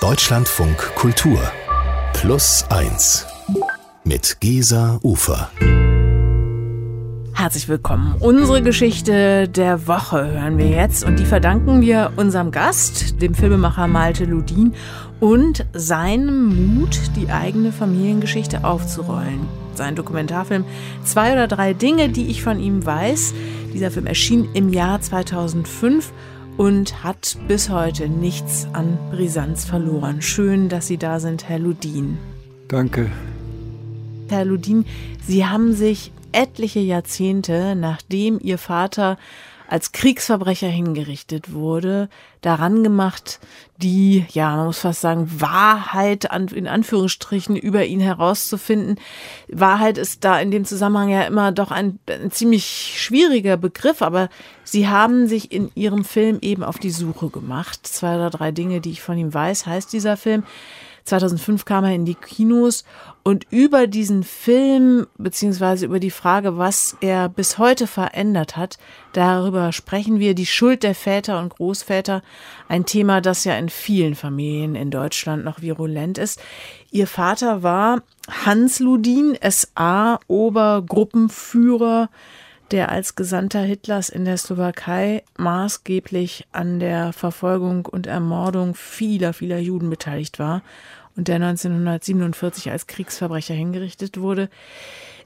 Deutschlandfunk Kultur Plus 1 mit Gesa Ufer. Herzlich willkommen. Unsere Geschichte der Woche hören wir jetzt und die verdanken wir unserem Gast, dem Filmemacher Malte Ludin und seinem Mut, die eigene Familiengeschichte aufzurollen. Sein Dokumentarfilm Zwei oder drei Dinge, die ich von ihm weiß. Dieser Film erschien im Jahr 2005 und hat bis heute nichts an Brisanz verloren. Schön, dass Sie da sind, Herr Ludin. Danke. Herr Ludin, Sie haben sich etliche Jahrzehnte, nachdem Ihr Vater als Kriegsverbrecher hingerichtet wurde, daran gemacht, die, ja, man muss fast sagen, Wahrheit an, in Anführungsstrichen über ihn herauszufinden. Wahrheit ist da in dem Zusammenhang ja immer doch ein, ein ziemlich schwieriger Begriff, aber sie haben sich in ihrem Film eben auf die Suche gemacht. Zwei oder drei Dinge, die ich von ihm weiß, heißt dieser Film. 2005 kam er in die Kinos und über diesen Film beziehungsweise über die Frage, was er bis heute verändert hat, darüber sprechen wir. Die Schuld der Väter und Großväter, ein Thema, das ja in vielen Familien in Deutschland noch virulent ist. Ihr Vater war Hans Ludin, SA Obergruppenführer der als Gesandter Hitlers in der Slowakei maßgeblich an der Verfolgung und Ermordung vieler, vieler Juden beteiligt war und der 1947 als Kriegsverbrecher hingerichtet wurde.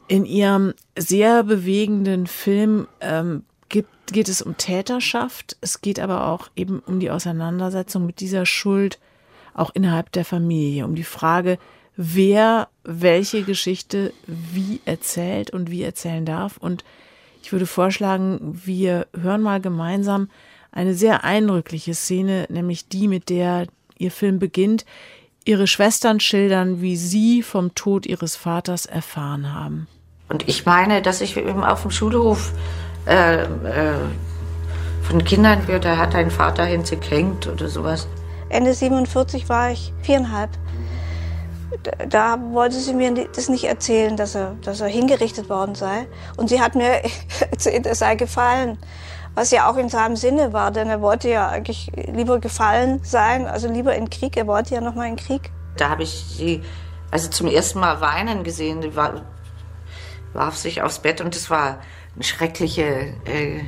In ihrem sehr bewegenden Film ähm, gibt, geht es um Täterschaft. Es geht aber auch eben um die Auseinandersetzung mit dieser Schuld, auch innerhalb der Familie, um die Frage, wer welche Geschichte wie erzählt und wie erzählen darf. Und ich würde vorschlagen, wir hören mal gemeinsam eine sehr eindrückliche Szene, nämlich die, mit der ihr Film beginnt. Ihre Schwestern schildern, wie sie vom Tod ihres Vaters erfahren haben. Und ich meine, dass ich eben auf dem Schulhof äh, äh, von Kindern gehört, da hat dein Vater hinzugehängt oder sowas. Ende 47 war ich viereinhalb da wollte sie mir das nicht erzählen, dass er, dass er hingerichtet worden sei. Und sie hat mir erzählt, er sei gefallen. Was ja auch in seinem Sinne war, denn er wollte ja eigentlich lieber gefallen sein, also lieber in Krieg. Er wollte ja noch mal in Krieg. Da habe ich sie also zum ersten Mal weinen gesehen. Die war, warf sich aufs Bett und es war eine schreckliche äh,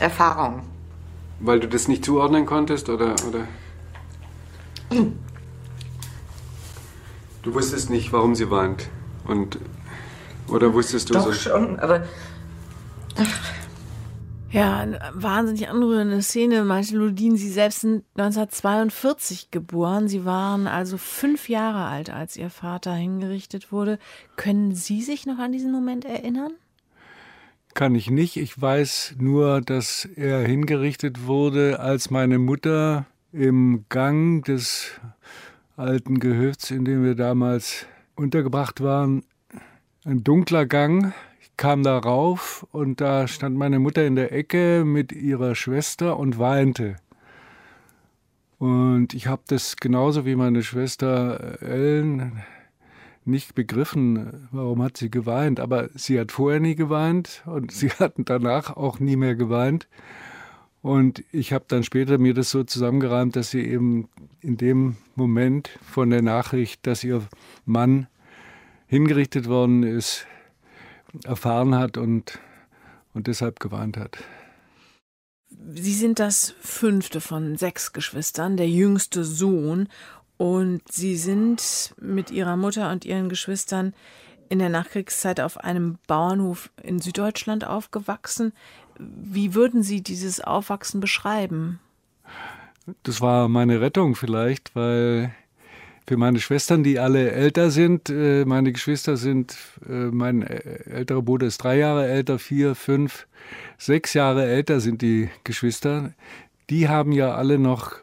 Erfahrung. Weil du das nicht zuordnen konntest oder? oder? Du wusstest nicht, warum sie weint. Und. Oder wusstest du Doch so? schon, aber. Ja, eine wahnsinnig anrührende Szene. Manche Ludin, Sie selbst sind 1942 geboren. Sie waren also fünf Jahre alt, als Ihr Vater hingerichtet wurde. Können Sie sich noch an diesen Moment erinnern? Kann ich nicht. Ich weiß nur, dass er hingerichtet wurde, als meine Mutter im Gang des alten Gehöfts, in dem wir damals untergebracht waren. Ein dunkler Gang. Ich kam da rauf und da stand meine Mutter in der Ecke mit ihrer Schwester und weinte. Und ich habe das genauso wie meine Schwester Ellen nicht begriffen, warum hat sie geweint. Aber sie hat vorher nie geweint und sie hatten danach auch nie mehr geweint. Und ich habe dann später mir das so zusammengereimt, dass sie eben in dem Moment von der Nachricht, dass ihr Mann hingerichtet worden ist, erfahren hat und, und deshalb gewarnt hat. Sie sind das fünfte von sechs Geschwistern, der jüngste Sohn. Und Sie sind mit Ihrer Mutter und Ihren Geschwistern in der Nachkriegszeit auf einem Bauernhof in Süddeutschland aufgewachsen. Wie würden Sie dieses Aufwachsen beschreiben? Das war meine Rettung vielleicht, weil für meine Schwestern, die alle älter sind, äh, meine Geschwister sind, äh, mein älterer Bruder ist drei Jahre älter, vier, fünf, sechs Jahre älter sind die Geschwister. Die haben ja alle noch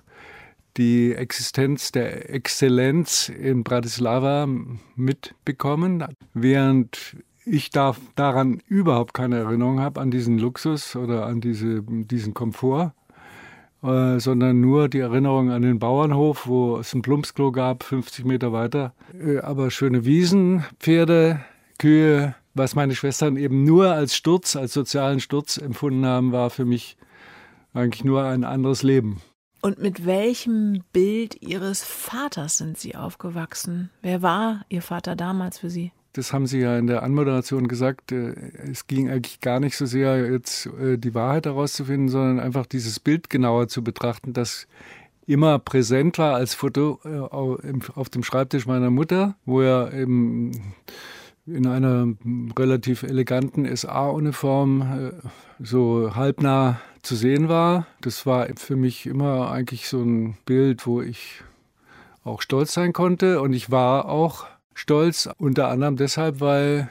die Existenz der Exzellenz in Bratislava mitbekommen, während ich darf daran überhaupt keine Erinnerung habe, an diesen Luxus oder an diese, diesen Komfort, äh, sondern nur die Erinnerung an den Bauernhof, wo es ein Plumpsklo gab, 50 Meter weiter. Äh, aber schöne Wiesen, Pferde, Kühe, was meine Schwestern eben nur als Sturz, als sozialen Sturz empfunden haben, war für mich eigentlich nur ein anderes Leben. Und mit welchem Bild Ihres Vaters sind Sie aufgewachsen? Wer war Ihr Vater damals für Sie? Das haben Sie ja in der Anmoderation gesagt. Äh, es ging eigentlich gar nicht so sehr, jetzt äh, die Wahrheit herauszufinden, sondern einfach dieses Bild genauer zu betrachten, das immer präsent war als Foto äh, auf dem Schreibtisch meiner Mutter, wo er eben in einer relativ eleganten SA-Uniform so halbnah zu sehen war. Das war für mich immer eigentlich so ein Bild, wo ich auch stolz sein konnte. Und ich war auch stolz, unter anderem deshalb, weil,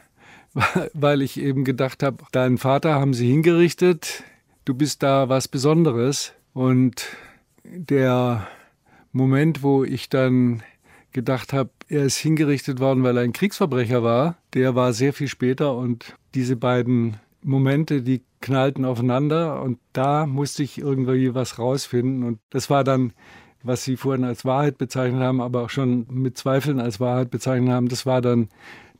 weil ich eben gedacht habe, deinen Vater haben sie hingerichtet, du bist da was Besonderes. Und der Moment, wo ich dann gedacht habe, er ist hingerichtet worden, weil er ein Kriegsverbrecher war, der war sehr viel später. Und diese beiden Momente, die knallten aufeinander. Und da musste ich irgendwie was rausfinden. Und das war dann, was Sie vorhin als Wahrheit bezeichnet haben, aber auch schon mit Zweifeln als Wahrheit bezeichnet haben, das war dann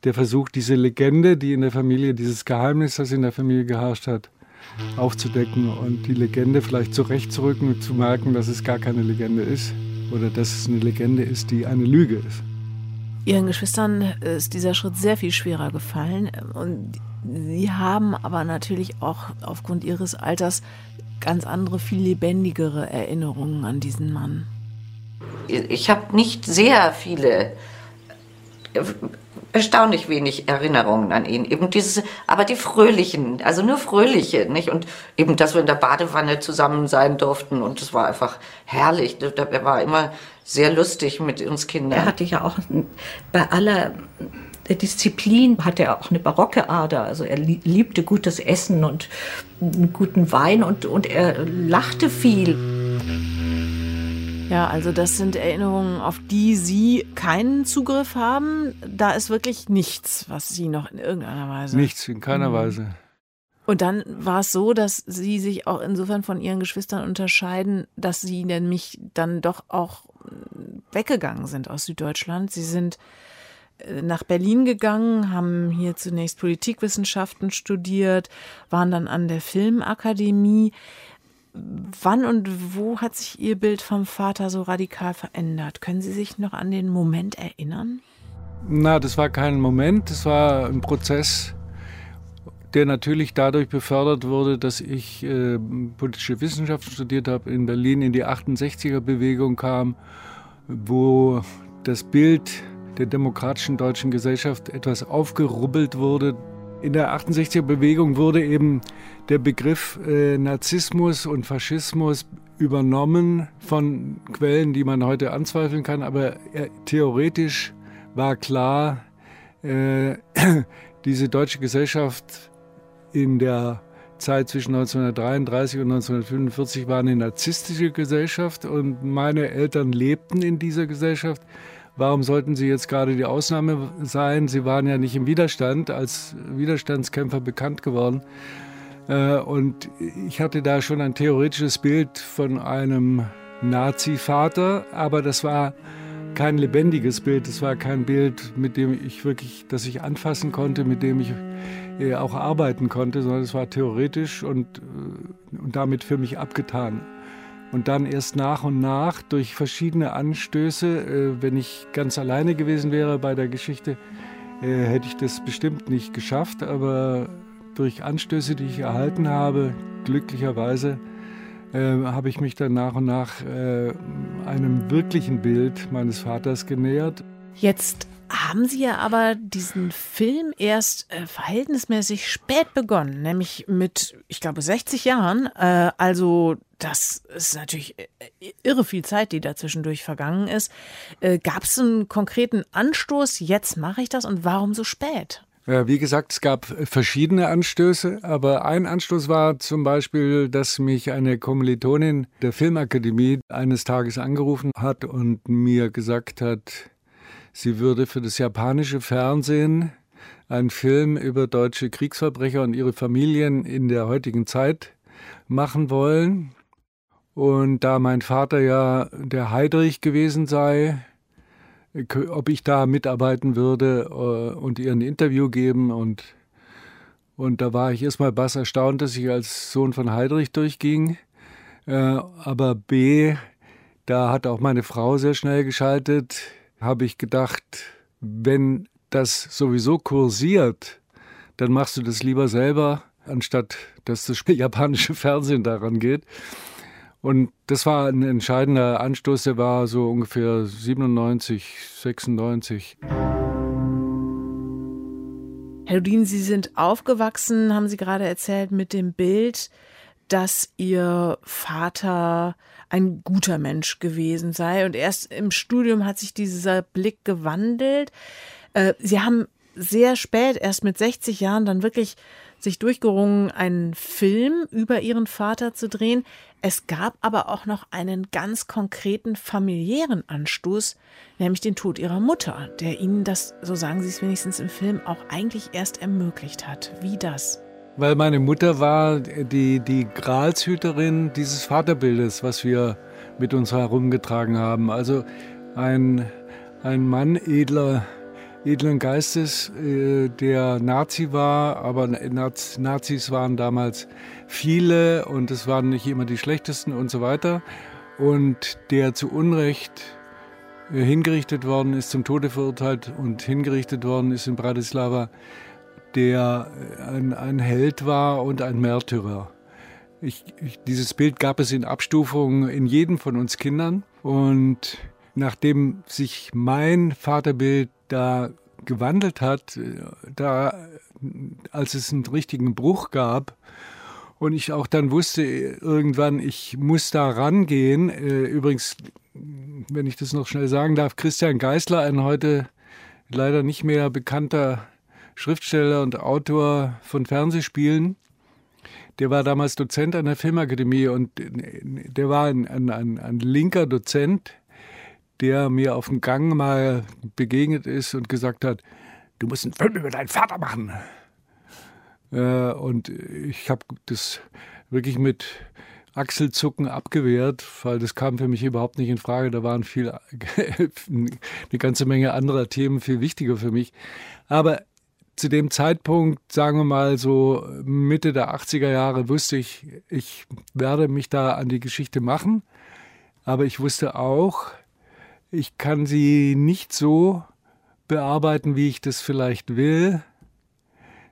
der Versuch, diese Legende, die in der Familie, dieses Geheimnis, das in der Familie geherrscht hat, aufzudecken und die Legende vielleicht zurechtzurücken und zu merken, dass es gar keine Legende ist oder dass es eine Legende ist, die eine Lüge ist. Ihren Geschwistern ist dieser Schritt sehr viel schwerer gefallen und sie haben aber natürlich auch aufgrund ihres Alters ganz andere, viel lebendigere Erinnerungen an diesen Mann. Ich habe nicht sehr viele erstaunlich wenig Erinnerungen an ihn. Eben dieses, aber die fröhlichen, also nur fröhliche, nicht? Und eben, dass wir in der Badewanne zusammen sein durften und es war einfach herrlich. Er war immer sehr lustig mit uns Kindern. Er hatte ja auch bei aller Disziplin hatte er auch eine barocke Ader. Also er liebte gutes Essen und guten Wein und, und er lachte viel. Ja, also das sind Erinnerungen, auf die Sie keinen Zugriff haben. Da ist wirklich nichts, was Sie noch in irgendeiner Weise. Nichts, in keiner mhm. Weise. Und dann war es so, dass Sie sich auch insofern von Ihren Geschwistern unterscheiden, dass Sie nämlich dann doch auch weggegangen sind aus Süddeutschland. Sie sind äh, nach Berlin gegangen, haben hier zunächst Politikwissenschaften studiert, waren dann an der Filmakademie. Wann und wo hat sich Ihr Bild vom Vater so radikal verändert? Können Sie sich noch an den Moment erinnern? Na, das war kein Moment, das war ein Prozess, der natürlich dadurch befördert wurde, dass ich äh, politische Wissenschaften studiert habe, in Berlin in die 68er-Bewegung kam, wo das Bild der demokratischen deutschen Gesellschaft etwas aufgerubbelt wurde in der 68er Bewegung wurde eben der Begriff äh, Narzissmus und Faschismus übernommen von Quellen, die man heute anzweifeln kann, aber äh, theoretisch war klar, äh, diese deutsche Gesellschaft in der Zeit zwischen 1933 und 1945 war eine narzisstische Gesellschaft und meine Eltern lebten in dieser Gesellschaft. Warum sollten sie jetzt gerade die Ausnahme sein? Sie waren ja nicht im Widerstand, als Widerstandskämpfer bekannt geworden. Äh, und ich hatte da schon ein theoretisches Bild von einem Nazi-Vater, aber das war kein lebendiges Bild. Das war kein Bild, mit dem ich wirklich, das ich anfassen konnte, mit dem ich äh, auch arbeiten konnte, sondern es war theoretisch und, äh, und damit für mich abgetan. Und dann erst nach und nach durch verschiedene Anstöße, äh, wenn ich ganz alleine gewesen wäre bei der Geschichte, äh, hätte ich das bestimmt nicht geschafft. Aber durch Anstöße, die ich erhalten habe, glücklicherweise, äh, habe ich mich dann nach und nach einem wirklichen Bild meines Vaters genähert. Jetzt haben Sie ja aber diesen Film erst äh, verhältnismäßig spät begonnen, nämlich mit, ich glaube, 60 Jahren. Äh, also das ist natürlich äh, irre viel Zeit, die dazwischendurch vergangen ist. Äh, Gab es einen konkreten Anstoß, jetzt mache ich das und warum so spät? Ja, wie gesagt, es gab verschiedene Anstöße, aber ein Anstoß war zum Beispiel, dass mich eine Kommilitonin der Filmakademie eines Tages angerufen hat und mir gesagt hat, sie würde für das japanische Fernsehen einen Film über deutsche Kriegsverbrecher und ihre Familien in der heutigen Zeit machen wollen. Und da mein Vater ja der Heidrich gewesen sei, ob ich da mitarbeiten würde äh, und ihr ein Interview geben. Und, und da war ich erstmal bass erstaunt, dass ich als Sohn von Heidrich durchging. Äh, aber B, Da hat auch meine Frau sehr schnell geschaltet. Habe ich gedacht, wenn das sowieso kursiert, dann machst du das lieber selber, anstatt dass das japanische Fernsehen daran geht. Und das war ein entscheidender Anstoß, der war so ungefähr 97, 96. Herr Ludin, Sie sind aufgewachsen, haben Sie gerade erzählt, mit dem Bild, dass Ihr Vater ein guter Mensch gewesen sei. Und erst im Studium hat sich dieser Blick gewandelt. Äh, Sie haben sehr spät, erst mit 60 Jahren, dann wirklich sich durchgerungen, einen Film über ihren Vater zu drehen. Es gab aber auch noch einen ganz konkreten familiären Anstoß, nämlich den Tod ihrer Mutter, der ihnen das, so sagen sie es wenigstens im Film, auch eigentlich erst ermöglicht hat. Wie das? Weil meine Mutter war die, die Gralshüterin dieses Vaterbildes, was wir mit uns herumgetragen haben. Also ein, ein Mann edler edlen Geistes, äh, der Nazi war, aber Nazis waren damals viele und es waren nicht immer die schlechtesten und so weiter. Und der zu Unrecht äh, hingerichtet worden ist, zum Tode verurteilt und hingerichtet worden ist in Bratislava, der äh, ein, ein Held war und ein Märtyrer. Ich, ich, dieses Bild gab es in Abstufungen in jedem von uns Kindern und nachdem sich mein Vaterbild da gewandelt hat, da, als es einen richtigen Bruch gab, und ich auch dann wusste irgendwann, ich muss da rangehen. Äh, übrigens, wenn ich das noch schnell sagen darf, Christian Geisler, ein heute leider nicht mehr bekannter Schriftsteller und Autor von Fernsehspielen, der war damals Dozent an der Filmakademie und der war ein, ein, ein, ein linker Dozent, der mir auf dem Gang mal begegnet ist und gesagt hat, du musst einen Film über deinen Vater machen. Äh, und ich habe das wirklich mit Achselzucken abgewehrt, weil das kam für mich überhaupt nicht in Frage. Da waren viel, eine ganze Menge anderer Themen viel wichtiger für mich. Aber zu dem Zeitpunkt, sagen wir mal so Mitte der 80er Jahre, wusste ich, ich werde mich da an die Geschichte machen. Aber ich wusste auch, ich kann sie nicht so bearbeiten, wie ich das vielleicht will,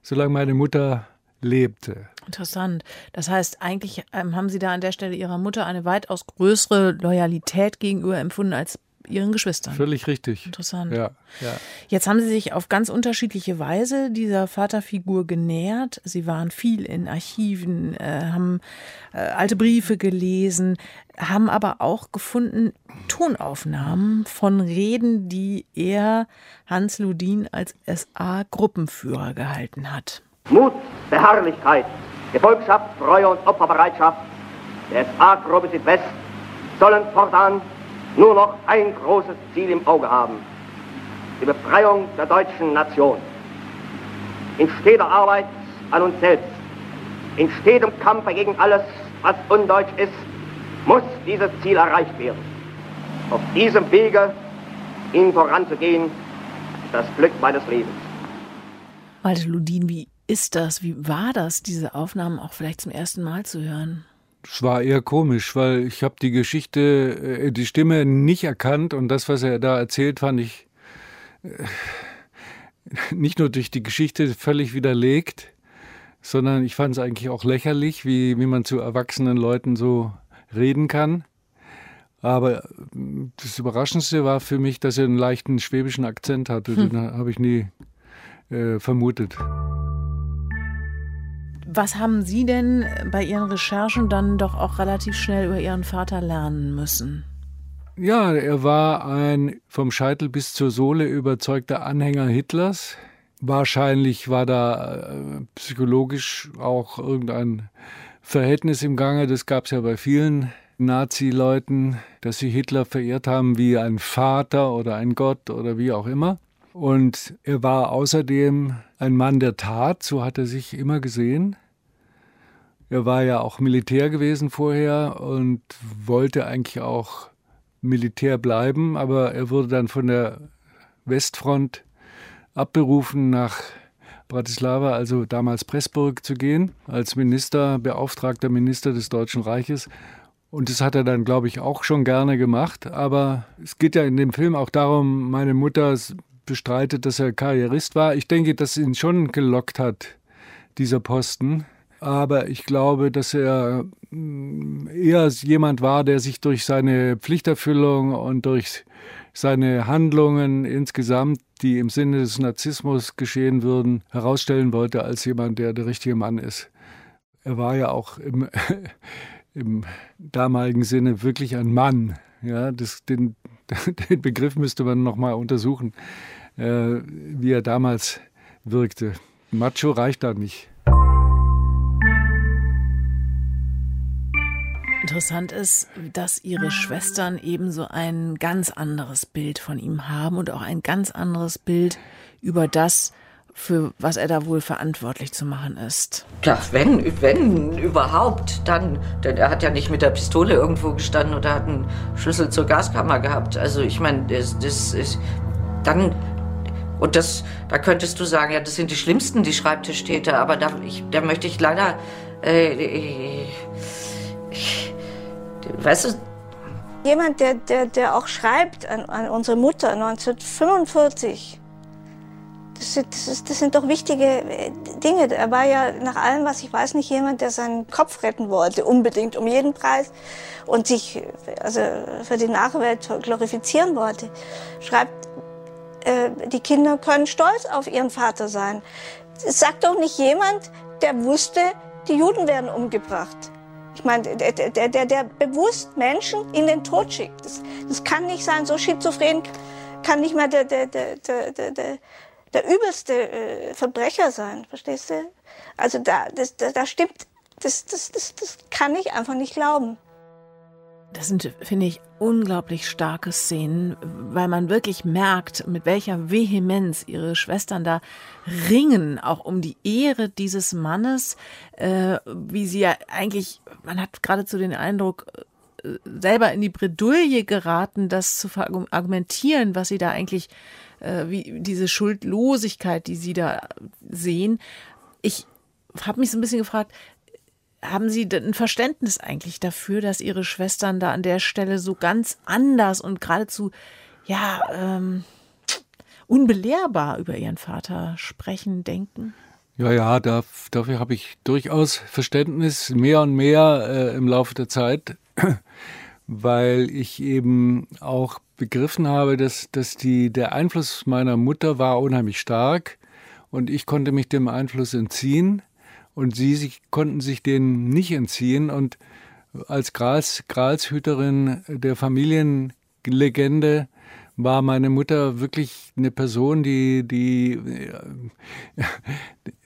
solange meine Mutter lebte. Interessant. Das heißt, eigentlich ähm, haben Sie da an der Stelle Ihrer Mutter eine weitaus größere Loyalität gegenüber empfunden als ihren Geschwistern. Völlig richtig. Interessant. Ja, ja. Jetzt haben Sie sich auf ganz unterschiedliche Weise dieser Vaterfigur genähert. Sie waren viel in Archiven, äh, haben äh, alte Briefe gelesen, haben aber auch gefunden Tonaufnahmen von Reden, die er, Hans Ludin, als SA-Gruppenführer gehalten hat. Mut, Beharrlichkeit, Gefolgschaft, Treue und Opferbereitschaft der SA-Gruppe Südwest sollen fortan nur noch ein großes Ziel im Auge haben. Die Befreiung der deutschen Nation. In steter Arbeit an uns selbst, in stetem Kampf gegen alles, was undeutsch ist, muss dieses Ziel erreicht werden. Auf diesem Wege, ihnen voranzugehen, ist das Glück meines Lebens. Walter Ludin, wie ist das? Wie war das, diese Aufnahmen auch vielleicht zum ersten Mal zu hören? Es war eher komisch, weil ich habe die Geschichte, äh, die Stimme nicht erkannt und das, was er da erzählt, fand ich äh, nicht nur durch die Geschichte völlig widerlegt, sondern ich fand es eigentlich auch lächerlich, wie, wie man zu erwachsenen Leuten so reden kann. Aber äh, das Überraschendste war für mich, dass er einen leichten schwäbischen Akzent hatte. Hm. Den habe ich nie äh, vermutet. Was haben Sie denn bei Ihren Recherchen dann doch auch relativ schnell über Ihren Vater lernen müssen? Ja, er war ein vom Scheitel bis zur Sohle überzeugter Anhänger Hitlers. Wahrscheinlich war da äh, psychologisch auch irgendein Verhältnis im Gange. Das gab es ja bei vielen Nazi-Leuten, dass sie Hitler verehrt haben wie ein Vater oder ein Gott oder wie auch immer. Und er war außerdem ein Mann der Tat, so hat er sich immer gesehen. Er war ja auch Militär gewesen vorher und wollte eigentlich auch Militär bleiben, aber er wurde dann von der Westfront abberufen nach Bratislava, also damals Pressburg zu gehen, als Minister, beauftragter Minister des Deutschen Reiches. Und das hat er dann, glaube ich, auch schon gerne gemacht. Aber es geht ja in dem Film auch darum, meine Mutter bestreitet, dass er Karrierist war. Ich denke, dass ihn schon gelockt hat, dieser Posten. Aber ich glaube, dass er mm, eher jemand war, der sich durch seine Pflichterfüllung und durch seine Handlungen insgesamt, die im Sinne des Narzissmus geschehen würden, herausstellen wollte als jemand, der der richtige Mann ist. Er war ja auch im, im damaligen Sinne wirklich ein Mann. Ja, das, den, den Begriff müsste man noch mal untersuchen, äh, wie er damals wirkte. Macho reicht da nicht. Interessant ist, dass ihre Schwestern ebenso ein ganz anderes Bild von ihm haben und auch ein ganz anderes Bild über das, für was er da wohl verantwortlich zu machen ist. Ja, wenn, wenn überhaupt, dann. Denn er hat ja nicht mit der Pistole irgendwo gestanden oder hat einen Schlüssel zur Gaskammer gehabt. Also ich meine, das, das ist. Dann. Und das, da könntest du sagen, ja, das sind die schlimmsten, die Schreibtischtäter, aber da, ich, da möchte ich leider. Äh, ich, weißt du. Jemand, der, der, der auch schreibt an, an unsere Mutter 1945. Das sind, das, das sind doch wichtige äh, Dinge. Er war ja nach allem, was ich weiß, nicht jemand, der seinen Kopf retten wollte, unbedingt um jeden Preis und sich also für die Nachwelt glorifizieren wollte. Schreibt, äh, die Kinder können stolz auf ihren Vater sein. Es sagt doch nicht jemand, der wusste, die Juden werden umgebracht. Meine, der, der, der, der bewusst Menschen in den Tod schickt. Das, das kann nicht sein. So schizophren kann nicht mal der, der, der, der, der, der, der übelste äh, Verbrecher sein. Verstehst du? Also da, das, da, da stimmt, das, das, das, das kann ich einfach nicht glauben. Das sind, finde ich, unglaublich starke Szenen, weil man wirklich merkt, mit welcher Vehemenz ihre Schwestern da ringen, auch um die Ehre dieses Mannes, äh, wie sie ja eigentlich, man hat geradezu den Eindruck, äh, selber in die Bredouille geraten, das zu argumentieren, was sie da eigentlich, äh, wie diese Schuldlosigkeit, die sie da sehen. Ich habe mich so ein bisschen gefragt, haben Sie ein Verständnis eigentlich dafür, dass Ihre Schwestern da an der Stelle so ganz anders und geradezu, ja, ähm, unbelehrbar über Ihren Vater sprechen, denken? Ja, ja, da, dafür habe ich durchaus Verständnis, mehr und mehr äh, im Laufe der Zeit, weil ich eben auch begriffen habe, dass, dass die, der Einfluss meiner Mutter war unheimlich stark und ich konnte mich dem Einfluss entziehen und sie sich, konnten sich denen nicht entziehen. Und als Grals, Gralshüterin der Familienlegende war meine Mutter wirklich eine Person, die, die,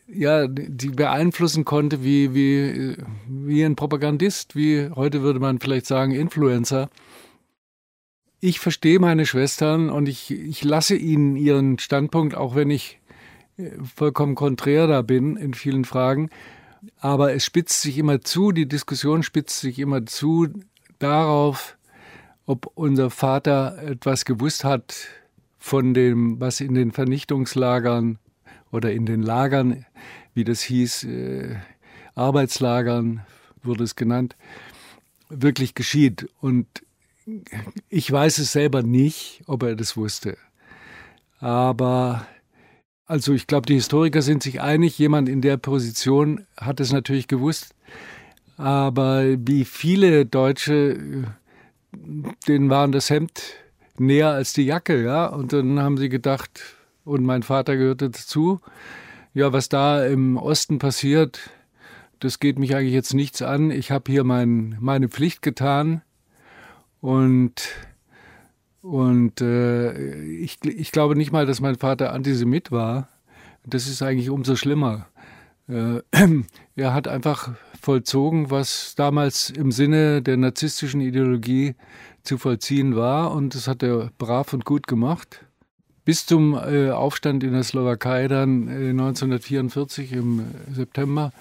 ja, die beeinflussen konnte wie, wie, wie ein Propagandist, wie heute würde man vielleicht sagen Influencer. Ich verstehe meine Schwestern und ich, ich lasse ihnen ihren Standpunkt, auch wenn ich vollkommen konträr da bin in vielen Fragen. Aber es spitzt sich immer zu, die Diskussion spitzt sich immer zu darauf, ob unser Vater etwas gewusst hat von dem, was in den Vernichtungslagern oder in den Lagern, wie das hieß, äh, Arbeitslagern wurde es genannt, wirklich geschieht. Und ich weiß es selber nicht, ob er das wusste. Aber also ich glaube, die Historiker sind sich einig, jemand in der Position hat es natürlich gewusst. Aber wie viele Deutsche, denen waren das Hemd näher als die Jacke, ja. Und dann haben sie gedacht, und mein Vater gehörte dazu, ja, was da im Osten passiert, das geht mich eigentlich jetzt nichts an. Ich habe hier mein, meine Pflicht getan und und äh, ich, ich glaube nicht mal, dass mein Vater Antisemit war. Das ist eigentlich umso schlimmer. Äh, er hat einfach vollzogen, was damals im Sinne der narzisstischen Ideologie zu vollziehen war. Und das hat er brav und gut gemacht. Bis zum äh, Aufstand in der Slowakei dann äh, 1944 im September,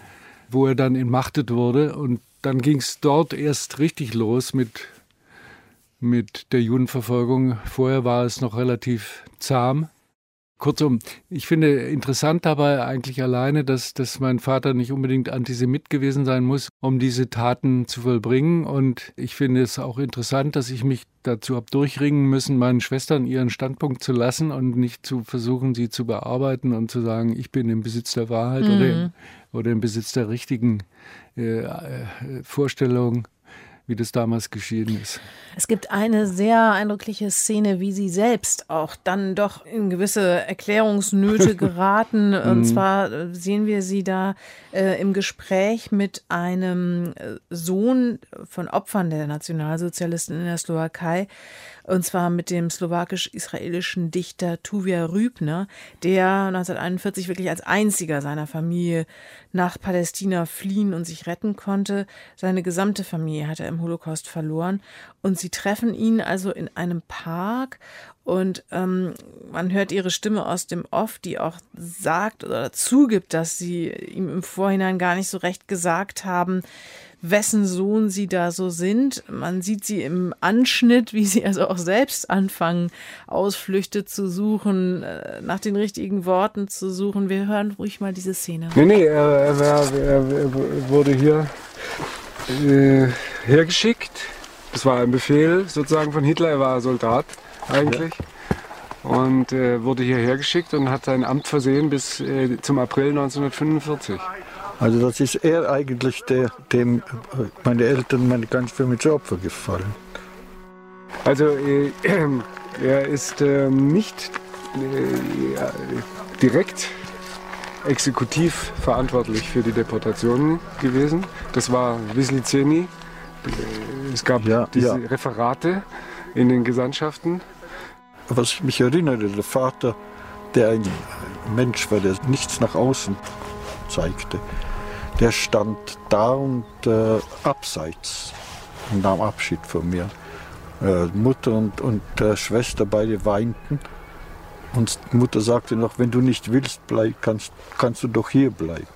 wo er dann entmachtet wurde. Und dann ging es dort erst richtig los mit mit der Judenverfolgung. Vorher war es noch relativ zahm. Kurzum, ich finde interessant dabei eigentlich alleine, dass, dass mein Vater nicht unbedingt Antisemit gewesen sein muss, um diese Taten zu vollbringen. Und ich finde es auch interessant, dass ich mich dazu habe durchringen müssen, meinen Schwestern ihren Standpunkt zu lassen und nicht zu versuchen, sie zu bearbeiten und zu sagen, ich bin im Besitz der Wahrheit mhm. oder, im, oder im Besitz der richtigen äh, äh, Vorstellung wie das damals geschehen ist. Es gibt eine sehr eindrückliche Szene, wie Sie selbst auch dann doch in gewisse Erklärungsnöte geraten. Und mhm. zwar äh, sehen wir Sie da äh, im Gespräch mit einem äh, Sohn von Opfern der Nationalsozialisten in der Slowakei, und zwar mit dem slowakisch-israelischen Dichter Tuvia Rübner, der 1941 wirklich als einziger seiner Familie nach Palästina fliehen und sich retten konnte. Seine gesamte Familie hat er im Holocaust verloren. Und sie treffen ihn also in einem Park und ähm, man hört ihre Stimme aus dem Off, die auch sagt oder zugibt, dass sie ihm im Vorhinein gar nicht so recht gesagt haben, wessen Sohn sie da so sind. Man sieht sie im Anschnitt, wie sie also auch selbst anfangen, Ausflüchte zu suchen, äh, nach den richtigen Worten zu suchen. Wir hören ruhig mal diese Szene. Nee, nee, er, er, er wurde hier äh, hergeschickt. Das war ein Befehl sozusagen von Hitler. Er war Soldat eigentlich. Ja. Und äh, wurde hierher geschickt und hat sein Amt versehen bis äh, zum April 1945. Also das ist er eigentlich, der, dem meine Eltern meine ganz mit zu Opfer gefallen. Also äh, er ist äh, nicht äh, direkt exekutiv verantwortlich für die Deportationen gewesen. Das war Wisliceni. Es gab ja, diese ja. Referate in den Gesandtschaften. Was ich mich erinnere, der Vater, der ein Mensch war, der nichts nach außen zeigte, der stand da und äh, abseits und nahm Abschied von mir. Äh, Mutter und, und äh, Schwester beide weinten. Und Mutter sagte noch, wenn du nicht willst, bleib, kannst, kannst du doch hier bleiben.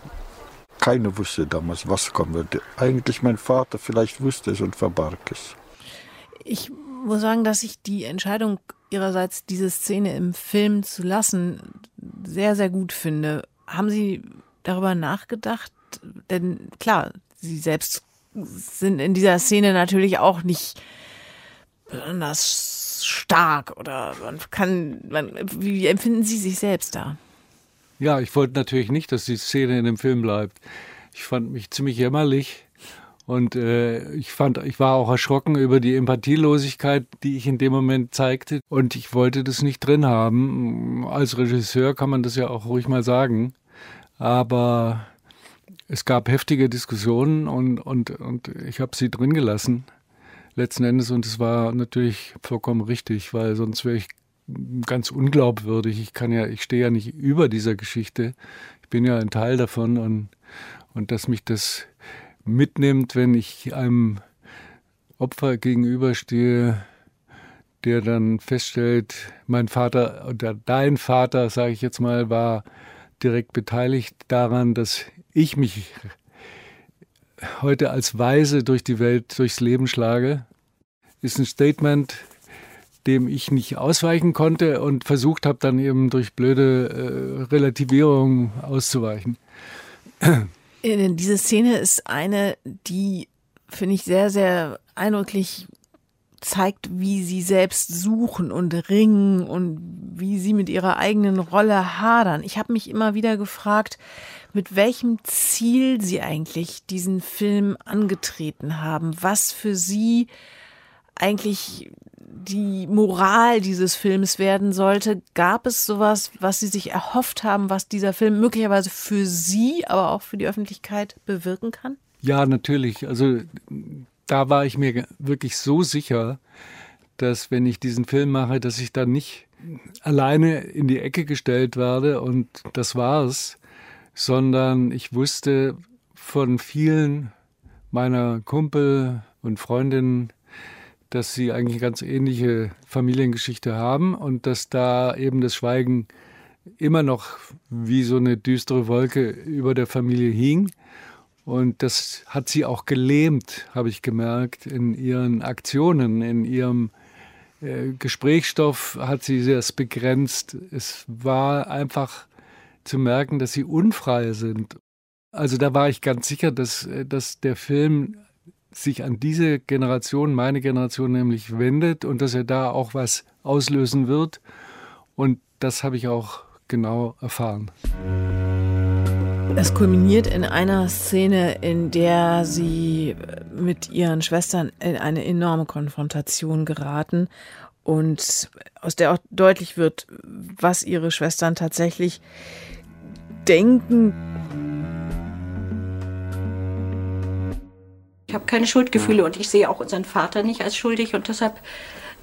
Keiner wusste damals, was kommen würde. Eigentlich mein Vater vielleicht wusste es und verbarg es. Ich muss sagen, dass ich die Entscheidung ihrerseits, diese Szene im Film zu lassen, sehr, sehr gut finde. Haben Sie darüber nachgedacht, denn klar, sie selbst sind in dieser Szene natürlich auch nicht besonders stark oder man kann, man, wie empfinden Sie sich selbst da? Ja, ich wollte natürlich nicht, dass die Szene in dem Film bleibt. Ich fand mich ziemlich jämmerlich und äh, ich fand, ich war auch erschrocken über die Empathielosigkeit, die ich in dem Moment zeigte und ich wollte das nicht drin haben. Als Regisseur kann man das ja auch ruhig mal sagen, aber es gab heftige Diskussionen und, und, und ich habe sie drin gelassen, letzten Endes. Und es war natürlich vollkommen richtig, weil sonst wäre ich ganz unglaubwürdig. Ich kann ja, ich stehe ja nicht über dieser Geschichte. Ich bin ja ein Teil davon und, und dass mich das mitnimmt, wenn ich einem Opfer gegenüberstehe, der dann feststellt, mein Vater oder dein Vater, sage ich jetzt mal, war direkt beteiligt daran, dass ich mich heute als Weise durch die Welt, durchs Leben schlage, ist ein Statement, dem ich nicht ausweichen konnte und versucht habe, dann eben durch blöde äh, Relativierung auszuweichen. Diese Szene ist eine, die, finde ich, sehr, sehr eindrücklich zeigt, wie sie selbst suchen und ringen und wie sie mit ihrer eigenen Rolle hadern. Ich habe mich immer wieder gefragt, mit welchem Ziel Sie eigentlich diesen Film angetreten haben, was für Sie eigentlich die Moral dieses Films werden sollte. Gab es sowas, was Sie sich erhofft haben, was dieser Film möglicherweise für Sie, aber auch für die Öffentlichkeit bewirken kann? Ja, natürlich. Also da war ich mir wirklich so sicher, dass wenn ich diesen Film mache, dass ich da nicht alleine in die Ecke gestellt werde und das war's, sondern ich wusste von vielen meiner Kumpel und Freundinnen, dass sie eigentlich eine ganz ähnliche Familiengeschichte haben und dass da eben das Schweigen immer noch wie so eine düstere Wolke über der Familie hing. Und das hat sie auch gelähmt, habe ich gemerkt, in ihren Aktionen, in ihrem äh, Gesprächsstoff hat sie sehr begrenzt. Es war einfach zu merken, dass sie unfrei sind. Also da war ich ganz sicher, dass, äh, dass der Film sich an diese Generation, meine Generation nämlich, wendet und dass er da auch was auslösen wird. Und das habe ich auch genau erfahren. Es kulminiert in einer Szene, in der sie mit ihren Schwestern in eine enorme Konfrontation geraten und aus der auch deutlich wird, was ihre Schwestern tatsächlich denken. Ich habe keine Schuldgefühle und ich sehe auch unseren Vater nicht als schuldig und deshalb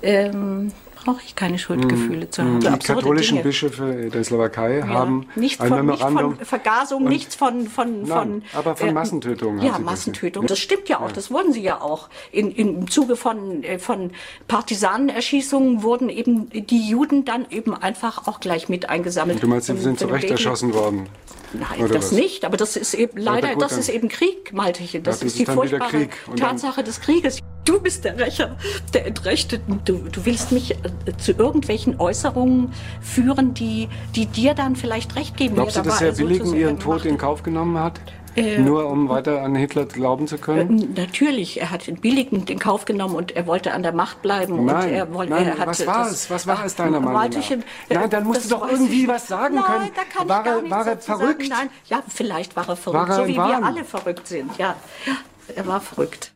ähm, brauche ich keine Schuldgefühle mm, zu haben. Die katholischen Dinge. Bischöfe der Slowakei ja, haben nichts ein von, Memorandum. Nicht von Vergasung, nichts von. von, nein, von aber von äh, Massentötungen. Ja, Massentötung. Das, stimmt ja auch, ja. das wurden sie ja auch. In, im Zuge von, äh, von Partisanenerschießungen wurden eben die Juden dann eben einfach auch gleich mit eingesammelt. Du meinst, sie sind zu Recht erschossen worden? Nein, Oder das was? nicht, aber das ist eben leider, gut, das ist eben Krieg, Maltechen. Das, das ist die furchtbare Tatsache des Krieges. Du bist der Rächer der Entrechteten. Du, du willst mich äh, zu irgendwelchen Äußerungen führen, die, die dir dann vielleicht recht geben. Glaubst du, dass Herr Billigen ihren Tod in Kauf genommen hat? Äh, Nur um weiter an Hitler glauben zu können? Äh, natürlich, er hat den Billigen in Kauf genommen und er wollte an der Macht bleiben. Nein, und er wollte, nein er was war es? Was war es deiner Meinung nach? Nein, dann musst du doch irgendwie was sagen nein, können. Da kann war ich gar er, nichts war er verrückt? Sagen. Nein, ja, vielleicht war er verrückt, war er so wie wir alle verrückt sind. Ja, er war verrückt.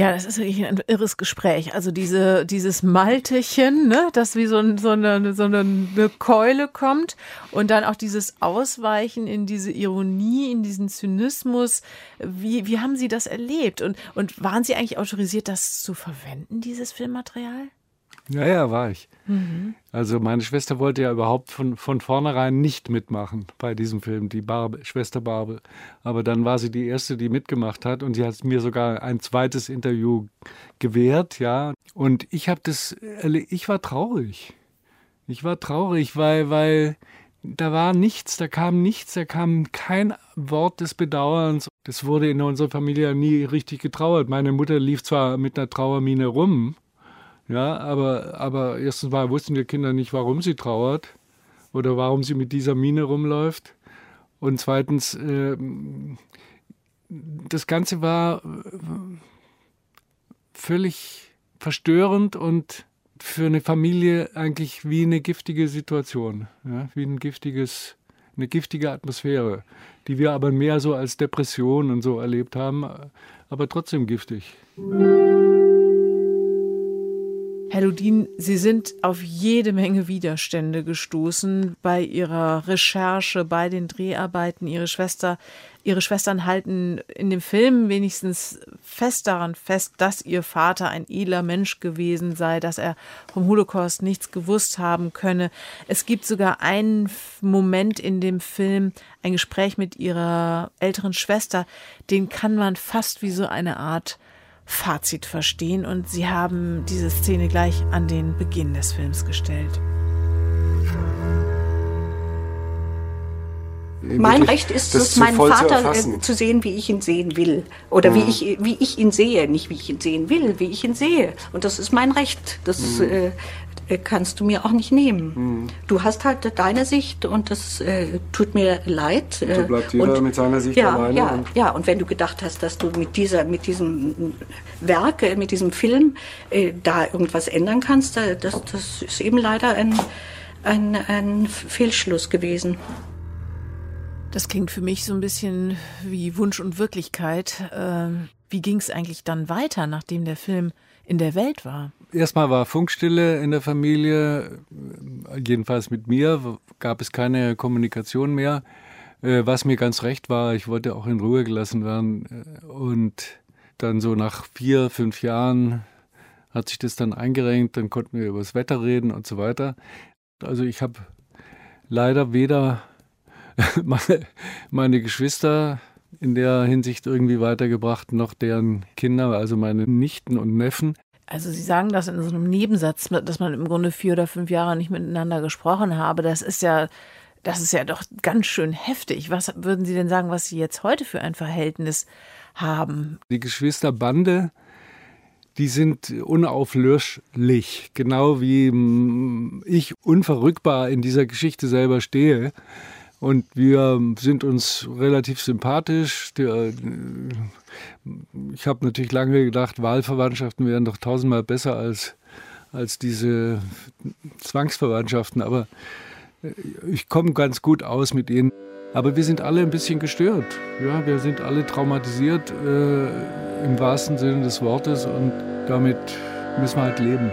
Ja, das ist wirklich ein irres Gespräch. Also diese, dieses Maltechen, ne, das wie so, ein, so, eine, so eine Keule kommt und dann auch dieses Ausweichen in diese Ironie, in diesen Zynismus. Wie, wie haben Sie das erlebt? Und, und waren Sie eigentlich autorisiert, das zu verwenden, dieses Filmmaterial? Ja, ja, war ich. Mhm. Also meine Schwester wollte ja überhaupt von, von vornherein nicht mitmachen bei diesem Film, die Barbe, Schwester Barbe. Aber dann war sie die Erste, die mitgemacht hat und sie hat mir sogar ein zweites Interview gewährt, ja. Und ich habe das, ich war traurig. Ich war traurig, weil, weil da war nichts, da kam nichts, da kam kein Wort des Bedauerns. Das wurde in unserer Familie nie richtig getrauert. Meine Mutter lief zwar mit einer Trauermine rum, ja, aber, aber erstens mal wussten die Kinder nicht, warum sie trauert oder warum sie mit dieser Mine rumläuft. Und zweitens, äh, das Ganze war völlig verstörend und für eine Familie eigentlich wie eine giftige Situation, ja, wie ein giftiges, eine giftige Atmosphäre, die wir aber mehr so als Depression und so erlebt haben, aber trotzdem giftig. Herr Ludin, Sie sind auf jede Menge Widerstände gestoßen bei Ihrer Recherche, bei den Dreharbeiten. Ihre Schwester, Ihre Schwestern halten in dem Film wenigstens fest daran fest, dass Ihr Vater ein edler Mensch gewesen sei, dass er vom Holocaust nichts gewusst haben könne. Es gibt sogar einen Moment in dem Film, ein Gespräch mit Ihrer älteren Schwester, den kann man fast wie so eine Art Fazit verstehen und sie haben diese Szene gleich an den Beginn des Films gestellt. Mein Recht ist es, meinen Vater zu, äh, zu, sehen, wie ich ihn sehen will. Oder mhm. wie, ich, wie ich ihn sehe. Nicht wie ich ihn sehen will, wie ich ihn sehe. Und das ist mein Recht. Das, mhm. äh, äh, kannst du mir auch nicht nehmen. Mhm. Du hast halt deine Sicht und das äh, tut mir leid. So äh, bleibt jeder und, mit seiner Sicht ja, alleine. Ja, und ja, und wenn du gedacht hast, dass du mit dieser, mit diesem Werk, äh, mit diesem Film äh, da irgendwas ändern kannst, das, das ist eben leider ein, ein, ein Fehlschluss gewesen. Das klingt für mich so ein bisschen wie Wunsch und Wirklichkeit. Ähm, wie ging es eigentlich dann weiter, nachdem der Film in der Welt war? Erstmal war Funkstille in der Familie, jedenfalls mit mir gab es keine Kommunikation mehr. Äh, was mir ganz recht war, ich wollte auch in Ruhe gelassen werden. Und dann so nach vier, fünf Jahren hat sich das dann eingerenkt, dann konnten wir über das Wetter reden und so weiter. Also ich habe leider weder meine, meine Geschwister in der Hinsicht irgendwie weitergebracht, noch deren Kinder, also meine Nichten und Neffen. Also Sie sagen das in so einem Nebensatz, dass man im Grunde vier oder fünf Jahre nicht miteinander gesprochen habe. Das ist ja, das ist ja doch ganz schön heftig. Was würden Sie denn sagen, was Sie jetzt heute für ein Verhältnis haben? Die Geschwisterbande die sind unauflöschlich, genau wie mm, ich unverrückbar in dieser Geschichte selber stehe. Und wir sind uns relativ sympathisch. Äh, ich habe natürlich lange gedacht, Wahlverwandtschaften wären doch tausendmal besser als, als diese Zwangsverwandtschaften. Aber äh, ich komme ganz gut aus mit ihnen. Aber wir sind alle ein bisschen gestört. Ja, wir sind alle traumatisiert äh, im wahrsten Sinne des Wortes und damit müssen wir halt leben.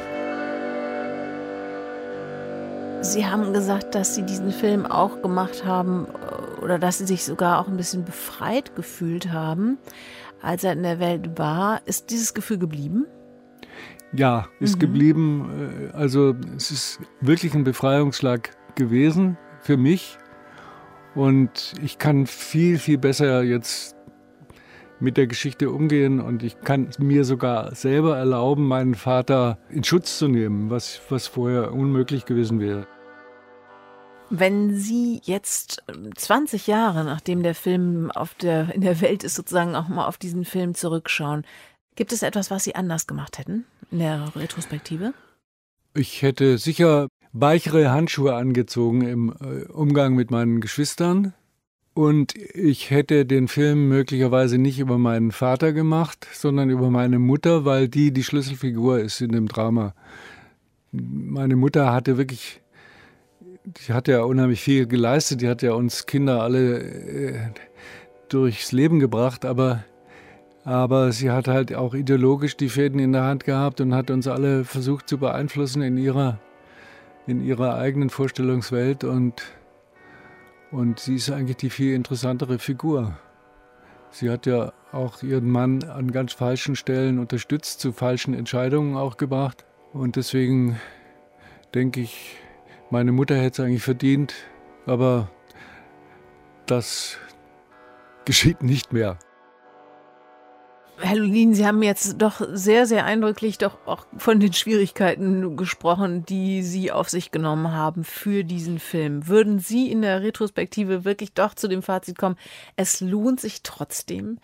Sie haben gesagt, dass Sie diesen Film auch gemacht haben äh, oder dass Sie sich sogar auch ein bisschen befreit gefühlt haben, als er in der Welt war. Ist dieses Gefühl geblieben? Ja, ist mhm. geblieben. Äh, also es ist wirklich ein Befreiungsschlag gewesen für mich. Und ich kann viel, viel besser jetzt mit der Geschichte umgehen und ich kann mir sogar selber erlauben, meinen Vater in Schutz zu nehmen, was, was vorher unmöglich gewesen wäre. Wenn Sie jetzt 20 ähm, Jahre nachdem der Film auf der, in der Welt ist, sozusagen auch mal auf diesen Film zurückschauen, gibt es etwas, was Sie anders gemacht hätten in der Retrospektive? Ich hätte sicher weichere Handschuhe angezogen im äh, Umgang mit meinen Geschwistern. Und ich hätte den Film möglicherweise nicht über meinen Vater gemacht, sondern über meine Mutter, weil die die Schlüsselfigur ist in dem Drama. Meine Mutter hatte wirklich, die hat ja unheimlich viel geleistet, die hat ja uns Kinder alle äh, durchs Leben gebracht, aber, aber sie hat halt auch ideologisch die Fäden in der Hand gehabt und hat uns alle versucht zu beeinflussen in ihrer, in ihrer eigenen Vorstellungswelt und und sie ist eigentlich die viel interessantere Figur. Sie hat ja auch ihren Mann an ganz falschen Stellen unterstützt, zu falschen Entscheidungen auch gebracht. Und deswegen denke ich, meine Mutter hätte es eigentlich verdient, aber das geschieht nicht mehr. Herr Lulin, Sie haben jetzt doch sehr, sehr eindrücklich doch auch von den Schwierigkeiten gesprochen, die Sie auf sich genommen haben für diesen Film. Würden Sie in der Retrospektive wirklich doch zu dem Fazit kommen, es lohnt sich trotzdem,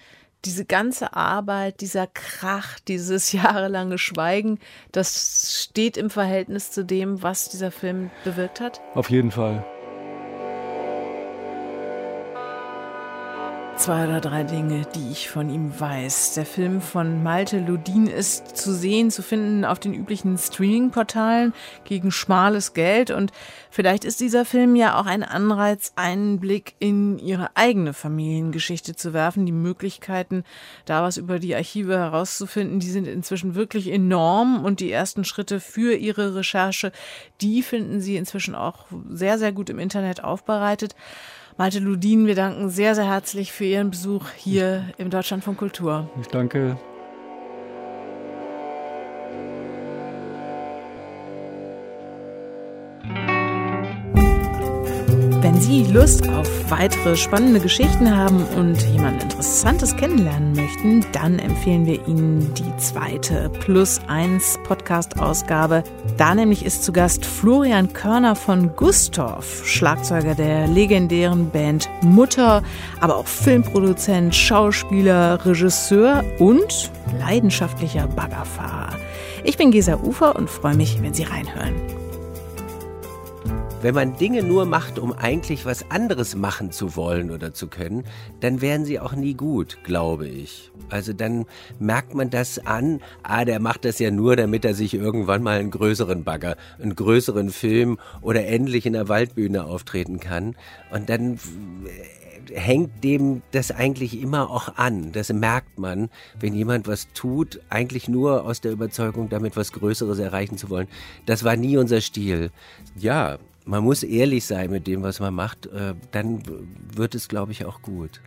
diese ganze Arbeit, dieser Krach, dieses jahrelange Schweigen, das steht im Verhältnis zu dem, was dieser Film bewirkt hat? Auf jeden Fall. Zwei oder drei Dinge, die ich von ihm weiß. Der Film von Malte Ludin ist zu sehen, zu finden auf den üblichen Streaming-Portalen gegen schmales Geld. Und vielleicht ist dieser Film ja auch ein Anreiz, einen Blick in ihre eigene Familiengeschichte zu werfen. Die Möglichkeiten, da was über die Archive herauszufinden, die sind inzwischen wirklich enorm. Und die ersten Schritte für ihre Recherche, die finden Sie inzwischen auch sehr, sehr gut im Internet aufbereitet. Malte Ludin, wir danken sehr, sehr herzlich für Ihren Besuch hier im Deutschland von Kultur. Ich danke. Wenn Sie Lust auf weitere spannende Geschichten haben und jemand Interessantes kennenlernen möchten, dann empfehlen wir Ihnen die zweite Plus 1 Podcast-Ausgabe. Da nämlich ist zu Gast Florian Körner von Gustorf, Schlagzeuger der legendären Band Mutter, aber auch Filmproduzent, Schauspieler, Regisseur und leidenschaftlicher Baggerfahrer. Ich bin Gesa Ufer und freue mich, wenn Sie reinhören. Wenn man Dinge nur macht, um eigentlich was anderes machen zu wollen oder zu können, dann werden sie auch nie gut, glaube ich. Also dann merkt man das an, ah, der macht das ja nur, damit er sich irgendwann mal einen größeren Bagger, einen größeren Film oder endlich in der Waldbühne auftreten kann. Und dann äh, hängt dem das eigentlich immer auch an. Das merkt man, wenn jemand was tut, eigentlich nur aus der Überzeugung, damit was Größeres erreichen zu wollen. Das war nie unser Stil. Ja, man muss ehrlich sein mit dem, was man macht, äh, dann wird es, glaube ich, auch gut.